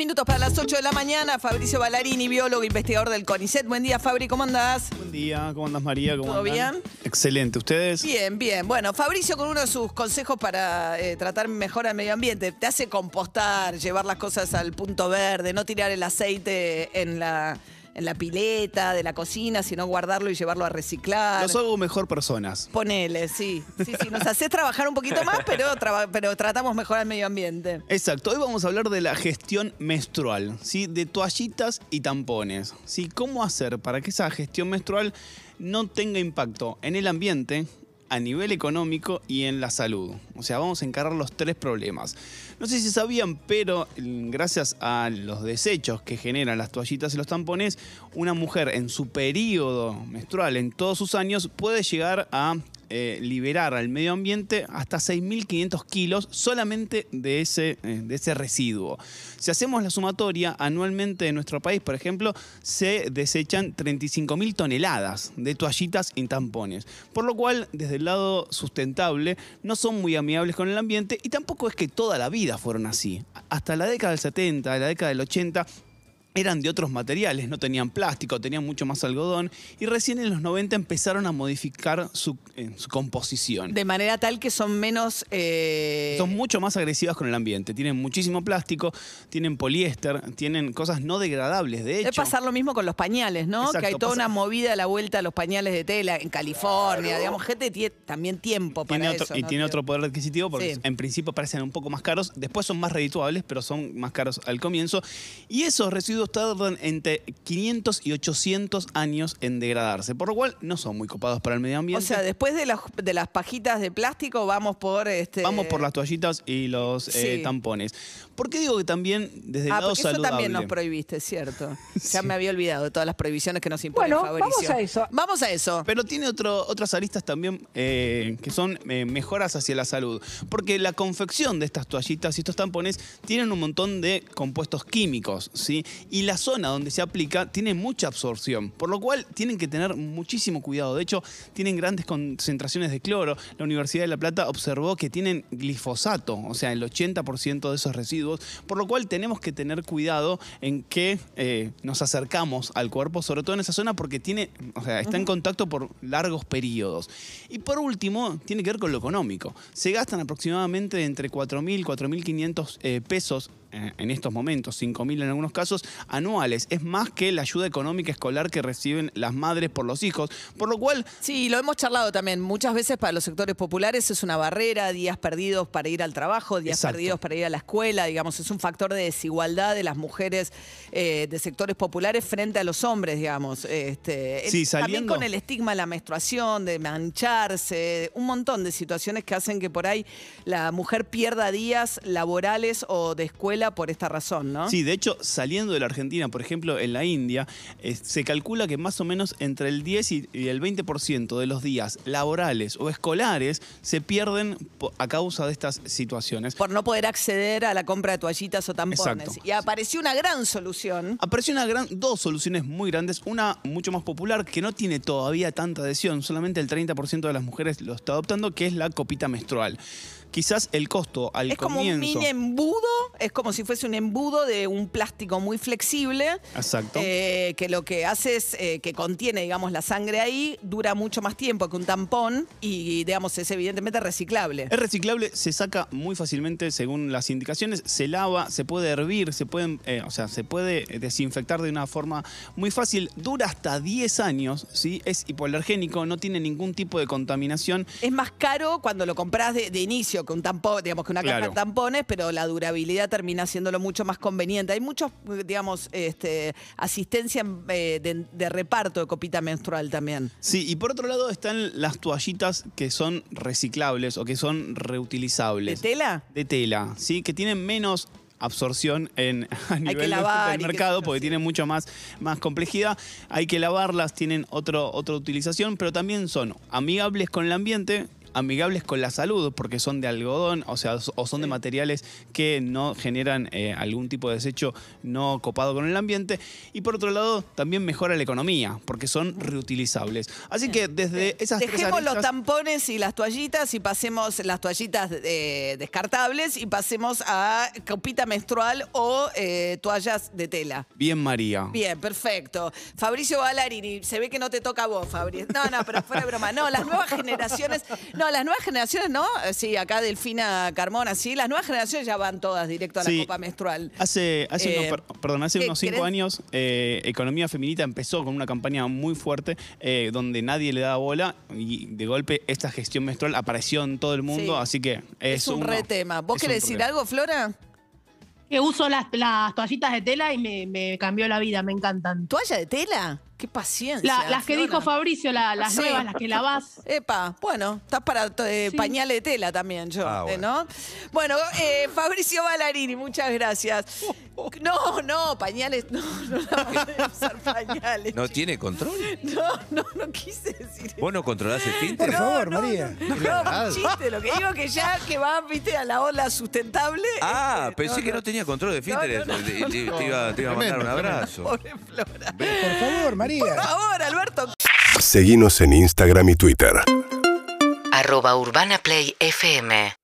minutos para las 8 de la mañana. Fabricio Ballarini, biólogo, investigador del CONICET. Buen día, Fabri, ¿cómo andás? Buen día, ¿cómo andas María? ¿Cómo ¿Todo andan? bien? Excelente, ¿ustedes? Bien, bien. Bueno, Fabricio con uno de sus consejos para eh, tratar mejor al medio ambiente. Te hace compostar, llevar las cosas al punto verde, no tirar el aceite en la, en la pileta de la cocina, sino guardarlo y llevarlo a reciclar. Los hago mejor personas. Ponele, sí. Sí, sí. Nos haces trabajar un poquito más, pero, pero tratamos mejor al medio ambiente. Exacto, hoy vamos a hablar de la gestión menstrual, ¿sí? de toallitas y tampones. ¿sí? ¿Cómo hacer para que esa gestión menstrual no tenga impacto en el ambiente, a nivel económico y en la salud? O sea, vamos a encarar los tres problemas. No sé si sabían, pero mm, gracias a los desechos que generan las toallitas y los tampones, una mujer en su periodo menstrual, en todos sus años, puede llegar a eh, liberar al medio ambiente hasta 6.500 kilos solamente de ese, eh, de ese residuo. Si hacemos la sumatoria, anualmente en nuestro país, por ejemplo, se desechan 35.000 toneladas de toallitas y tampones. Por lo cual, desde el lado sustentable, no son muy amigables con el ambiente y tampoco es que toda la vida fueron así. Hasta la década del 70, la década del 80, eran de otros materiales, no tenían plástico, tenían mucho más algodón y recién en los 90 empezaron a modificar su, eh, su composición. De manera tal que son menos... eh, Son mucho más agresivas con el ambiente, tienen muchísimo plástico, tienen poliéster, tienen cosas no degradables, de Debe hecho. pasar lo mismo con los pañales, ¿no? Exacto, que hay toda pasa- una movida a la vuelta a los pañales de tela en California, digamos, gente tiene también tiempo para Tiene otro- eso. y ¿no? tiene otro poder adquisitivo porque Sí. en principio parecen un poco más caros, después son más redituables, pero son más caros al comienzo. Y esos residuos tardan entre 500 y 800 años en degradarse, por lo cual no son muy copados para el medio O ambiente. sea, después de, las- de las pajitas de plástico vamos por este. Vamos por las toallitas y los eh, tampones. ¿Por qué digo que también desde el Ah, lado porque eso saludable? también nos prohibiste, ¿cierto? Ya me había olvidado de todas las prohibiciones que nos imponen Bueno, Fabricio. vamos a eso. Vamos a eso. Pero tiene otro, otras aristas también eh, que son eh, mejoras hacia la salud. Porque la confección de estas toallitas y estos tampones tienen un montón de compuestos químicos, ¿sí? Y la zona donde se aplica tiene mucha absorción, por lo cual tienen que tener muchísimo cuidado. De hecho, tienen grandes concentraciones de cloro. La Universidad de La Plata observó que tienen glifosato, o sea, el 80% de esos residuos, por lo cual tenemos que tener cuidado en que eh, nos acercamos al cuerpo, sobre todo en esa zona, porque tiene, o sea, está en contacto por largos periodos. Y por último, tiene que ver con lo económico. Se gastan aproximadamente entre 4.000 4.500 eh, pesos eh, en estos momentos, 5.000 en algunos casos, anuales. Es más que la ayuda económica escolar que reciben las madres por los hijos, por lo cual Sí, lo hemos charlado también. Muchas veces para los sectores populares es una barrera, días perdidos para ir al trabajo, días Exacto. perdidos para ir a la escuela, digamos, es un factor de desigualdad de las mujeres eh, de sectores populares frente a los hombres, digamos. Este, Sí, el- También saliendo- con el estigma de la menstruación, de mancharse, un montón de situaciones que hacen que por ahí la mujer pierda días laborales o de escuela por esta razón, ¿no? Sí, de hecho, saliendo de la Argentina, por ejemplo, en la India, eh, se calcula que más o menos entre el 10 y, y el 20% de los días laborales o escolares se pierden a causa de estas situaciones. Por no poder acceder a la compra de toallitas o tampones. Exacto. Y apareció una gran solución. Apareció una gran, dos soluciones muy grandes. Una mucho más popular que no tiene todavía tanta adhesión, solamente el 30% de las mujeres lo está adoptando, que es la copita menstrual. Quizás el costo al Es como un comienzo. mini embudo, es como si fuese un embudo de un plástico muy flexible. Exacto. eh, que lo que hace es eh, que contiene, digamos, la sangre ahí, dura mucho más tiempo que un tampón y, digamos, es evidentemente reciclable. Es reciclable, se saca muy fácilmente según las indicaciones, se lava, se puede hervir, se pueden, eh, o sea, se puede desinfectar de una forma muy fácil, dura hasta 10 años, ¿sí? es hipoalergénico, no tiene ningún tipo de contaminación. Es más caro cuando lo compras de, de inicio que un tampón, digamos, que una caja Claro. de tampones, pero la durabilidad termina haciéndolo mucho más conveniente. Hay muchos, eh, digamos, este, asistencia eh, de, de reparto de copita menstrual también. Sí, y por otro lado están las toallitas que son reciclables o que son ¿De reutilizables. tela? De tela, ¿sí? Que tienen menos absorción en, a nivel de- del mercado porque sí. tienen mucho más, más complejidad. Hay que lavarlas, tienen otro, otra utilización, pero también son amigables con el ambiente amigables con la salud, porque son de algodón, o sea, o son de materiales que no generan eh, algún tipo de desecho no copado con el ambiente. Y por otro lado, también mejora la economía, porque son reutilizables. Así que desde esas tres Dejemos los tampones y las toallitas y pasemos las toallitas eh, descartables y pasemos a copita menstrual o eh, toallas de tela. Bien, María. Bien, perfecto. Fabricio Ballarini, se ve que no te toca a vos, Fabri. No, no, pero fuera de broma. No, las nuevas generaciones, no, las nuevas generaciones, ¿no? Eh, Sí, acá Delfina Carmona, sí, las nuevas generaciones ya van todas directo a la Sí. copa menstrual. Hace, hace Eh, unos, per- perdón, hace ¿qué unos cinco querés? años, eh, Economía Feminita empezó con una campaña muy fuerte eh, donde nadie le daba bola y de golpe esta gestión menstrual apareció en todo el mundo, Sí. así que es, Es, un uno- re tema. ¿Vos es querés un decir re- algo, Flora? Que uso las, las toallitas de tela y me, me cambió la vida, me encantan. ¿Toalla de tela? Qué paciencia. La- las que dijo Fabricio, la- las Sí. nuevas, las que lavás. Epa, bueno, estás para eh, Sí. pañales de tela también yo, Ah, eh, bueno. ¿no? Bueno, eh, Fabricio Ballarini, muchas gracias. No, no, pañales, no, no la voy a usar pañales. ¿No tiene control? No, no, no quise decir ¿Vos no controlás el Por Pinterest? favor, María. No, un chiste, lo que digo que ya que va, viste, a la ola sustentable. Ah, este, pensé que no tenía control de no, no, te, te iba, te iba a mandar un abrazo. Pobre Flora. Por favor, María. Por favor, Alberto. Seguinos en Instagram y Twitter. arroba Urbana Play FM